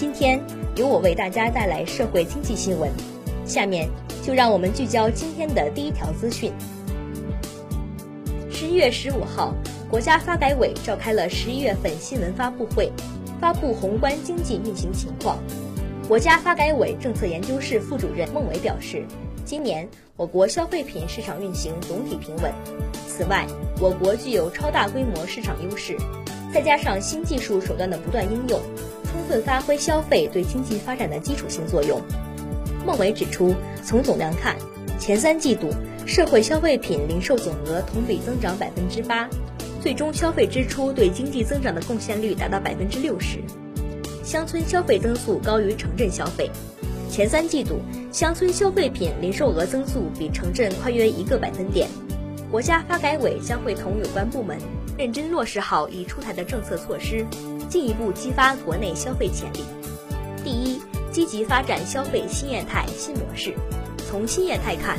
今天由我为大家带来社会经济新闻。下面就让我们聚焦今天的第一条资讯。十一月十五号，国家发改委召开了十一月份新闻发布会，发布宏观经济运行情况。国家发改委政策研究室副主任孟伟表示，今年我国消费品市场运行总体平稳。此外，我国具有超大规模市场优势，再加上新技术手段的不断应用，充分发挥消费对经济发展的基础性作用。孟伟指出，从总量看，前三季度社会消费品零售总额同比增长百分之八，最终消费支出对经济增长的贡献率达到百分之六十。乡村消费增速高于城镇消费，前三季度乡村消费品零售额增速比城镇快约一个百分点。国家发改委将会同有关部门认真落实好已出台的政策措施，进一步激发国内消费潜力。第一，积极发展消费新业态新模式。从新业态看，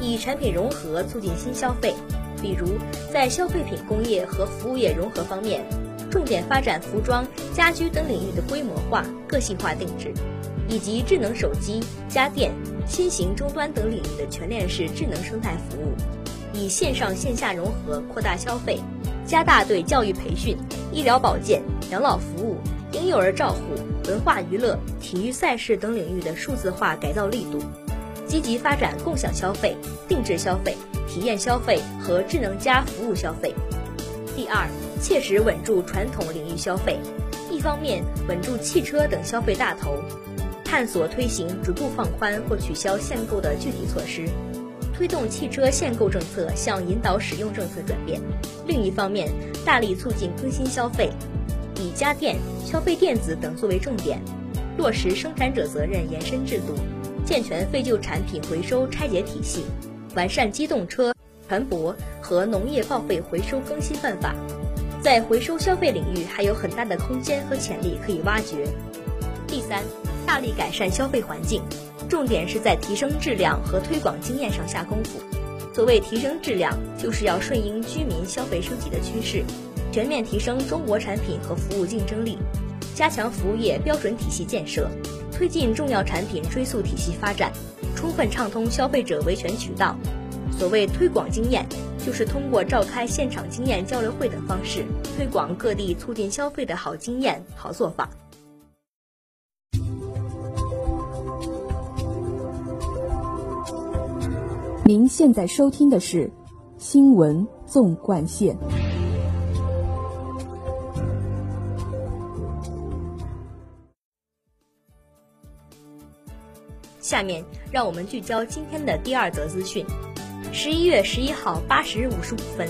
以产品融合促进新消费，比如在消费品工业和服务业融合方面。重点发展服装、家居等领域的规模化、个性化定制，以及智能手机、家电、新型终端等领域的全链式智能生态服务，以线上线下融合扩大消费，加大对教育培训、医疗保健、养老服务、婴幼儿照护、文化娱乐、体育赛事等领域的数字化改造力度，积极发展共享消费、定制消费、体验消费和智能加服务消费。第二。切实稳住传统领域消费，一方面稳住汽车等消费大头，探索推行逐步放宽或取消限购的具体措施，推动汽车限购政策向引导使用政策转变；另一方面，大力促进更新消费，家电、消费电子等作为重点，落实生产者责任延伸制度，健全废旧产品回收拆解体系，完善机动车、船舶和农业报废回收更新办法。在回收消费领域还有很大的空间和潜力可以挖掘。第三，大力改善消费环境，重点是在提升质量和推广经验上下功夫。所谓提升质量，就是要顺应居民消费升级的趋势，全面提升中国产品和服务竞争力，加强服务业标准体系建设，推进重要产品追溯体系发展，充分畅通消费者维权渠道。所谓推广经验。就是通过召开现场经验交流会等方式，推广各地促进消费的好经验、好做法。您现在收听的是《新闻纵贯线》，下面让我们聚焦今天的第二则资讯。十一月十一号八时五十五分，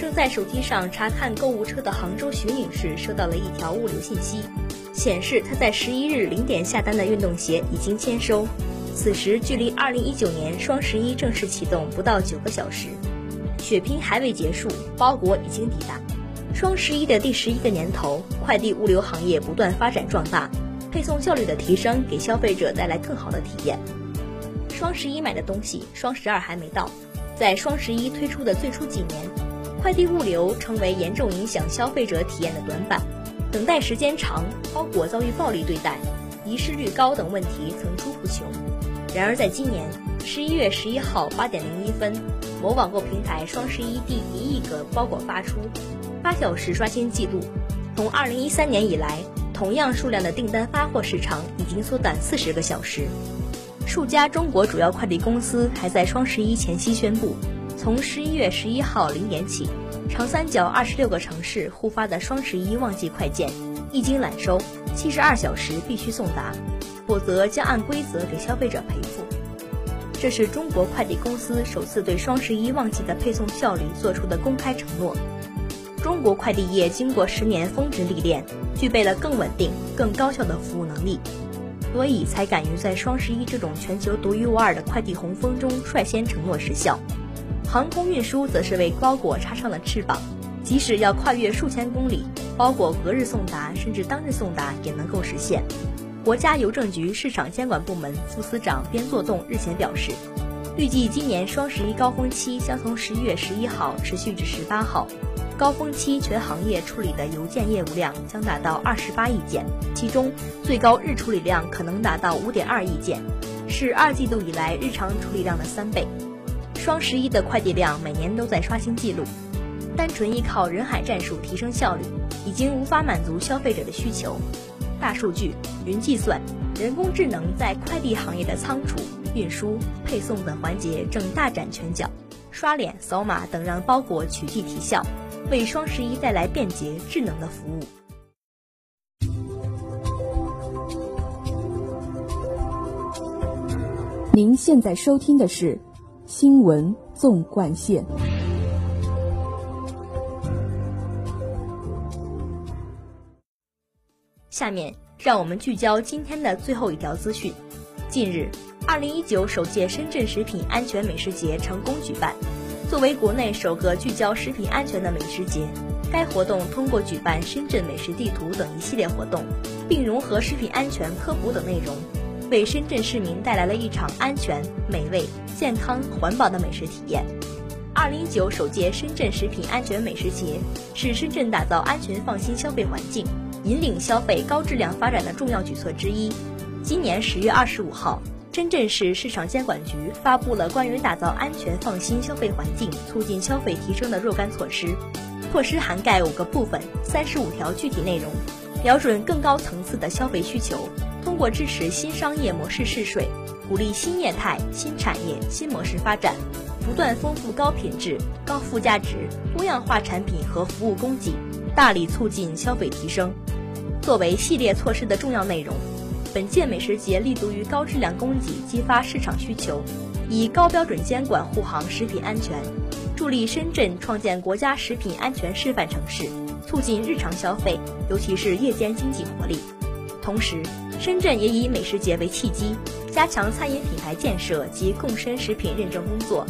正在手机上查看购物车的杭州徐女士收到了一条物流信息，显示她在十一日零点下单的运动鞋已经签收。此时距离二零一九年双十一正式启动不到九个小时，血拼还未结束，包裹已经抵达。双十一的第十一个年头，快递物流行业不断发展壮大，配送效率的提升给消费者带来更好的体验。双十一买的东西，双十二还没到。在双十一推出的最初几年，快递物流成为严重影响消费者体验的短板，等待时间长，包裹遭遇暴力对待，遗失率高等问题层出不穷。然而，在今年十一月十一号八点零一分，某网购平台双十一第一亿个包裹发出，八小时刷新记录。从二零一三年以来，同样数量的订单发货时长已经缩短四十个小时。数家中国主要快递公司还在双十一前夕宣布，从十一月十一号零点起，长三角二十六个城市互发的双十一旺季快件，一经揽收，七十二小时必须送达，否则将按规则给消费者赔付。这是中国快递公司首次对双十一旺季的配送效率做出的公开承诺。中国快递业经过十年峰值历练，具备了更稳定、更高效的服务能力。所以才敢于在双十一这种全球独一无二的快递洪峰中率先承诺实效。航空运输则是为包裹插上了翅膀，即使要跨越数千公里，包裹隔日送达甚至当日送达也能够实现。国家邮政局市场监管部门副司长边作栋日前表示，预计今年双十一高峰期将从十一月十一号持续至十八号，高峰期全行业处理的邮件业务量将达到二十八亿件，其中最高日处理量可能达到五点二亿件，是二季度以来日常处理量的三倍。双十一的快递量每年都在刷新记录，单纯依靠人海战术提升效率，已经无法满足消费者的需求。大数据、云计算、人工智能在快递行业的仓储、运输、配送等环节正大展拳脚，刷脸、扫码等让包裹取缔提效，为双十一带来便捷、智能的服务。您现在收听的是。新闻纵贯线。下面让我们聚焦今天的最后一条资讯。近日，二零一九首届深圳食品安全美食节成功举办。作为国内首个聚焦食品安全的美食节，该活动通过举办深圳美食地图等一系列活动，并融合食品安全科普等内容。为深圳市民带来了一场安全、美味、健康、环保的美食体验。二零一九首届深圳食品安全美食节是深圳打造安全放心消费环境、引领消费高质量发展的重要举措之一。今年十月二十五号，深圳市市场监管局发布了关于打造安全放心消费环境、促进消费提升的若干措施，措施涵盖五个部分、三十五条具体内容，瞄准更高层次的消费需求。通过支持新商业模式试水，鼓励新业态、新产业、新模式发展，不断丰富高品质、高附加值、多样化产品和服务供给，大力促进消费提升。作为系列措施的重要内容，本届美食节立足于高质量供给，激发市场需求，以高标准监管护航食品安全，助力深圳创建国家食品安全示范城市，促进日常消费，尤其是夜间经济活力。同时，深圳也以美食节为契机，加强餐饮品牌建设及共深食品认证工作，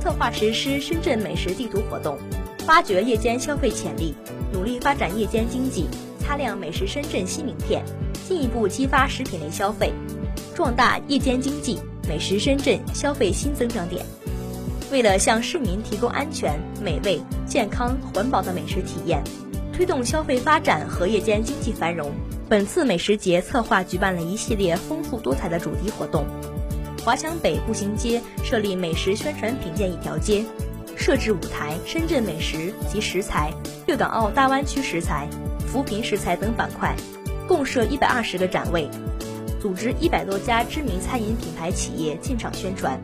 策划实施深圳美食地图活动，发掘夜间消费潜力，努力发展夜间经济，擦亮美食深圳新名片，进一步激发食品类消费，壮大夜间经济，美食深圳消费新增长点。为了向市民提供安全、美味、健康、环保的美食体验，推动消费发展和夜间经济繁荣。本次美食节策划举办了一系列丰富多彩的主题活动。华强北步行街设立美食宣传品鉴一条街，设置舞台、深圳美食及食材、粤港澳大湾区食材、扶贫食材等板块，共设一百二十个展位，组织一百多家知名餐饮品牌企业进场宣传，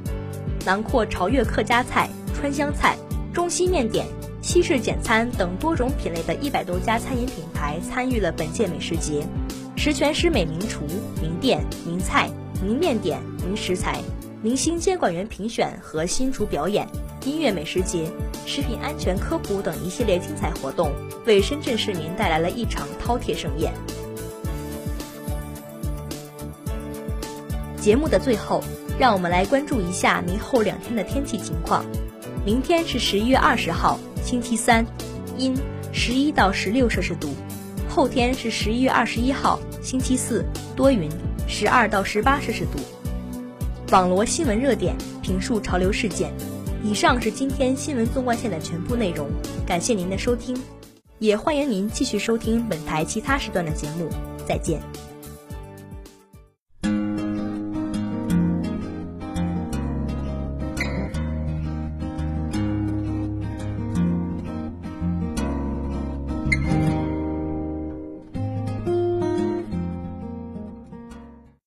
囊括潮粤客家菜、川湘菜、中西面点。西式简餐等多种品类的一百多家餐饮品牌参与了本届美食节，十全十美名厨、名店、名菜、名面点、名食材、明星监管员评选和新厨表演、音乐美食节、食品安全科普等一系列精彩活动，为深圳市民带来了一场饕餮盛宴。节目的最后，让我们来关注一下明后两天的天气情况。明天是十一月二十号。星期三，阴，十一到十六摄氏度；后天是十一月二十一号，星期四，多云，十二到十八摄氏度。网罗新闻热点，评述潮流事件。以上是今天新闻纵贯线的全部内容，感谢您的收听，也欢迎您继续收听本台其他时段的节目。再见。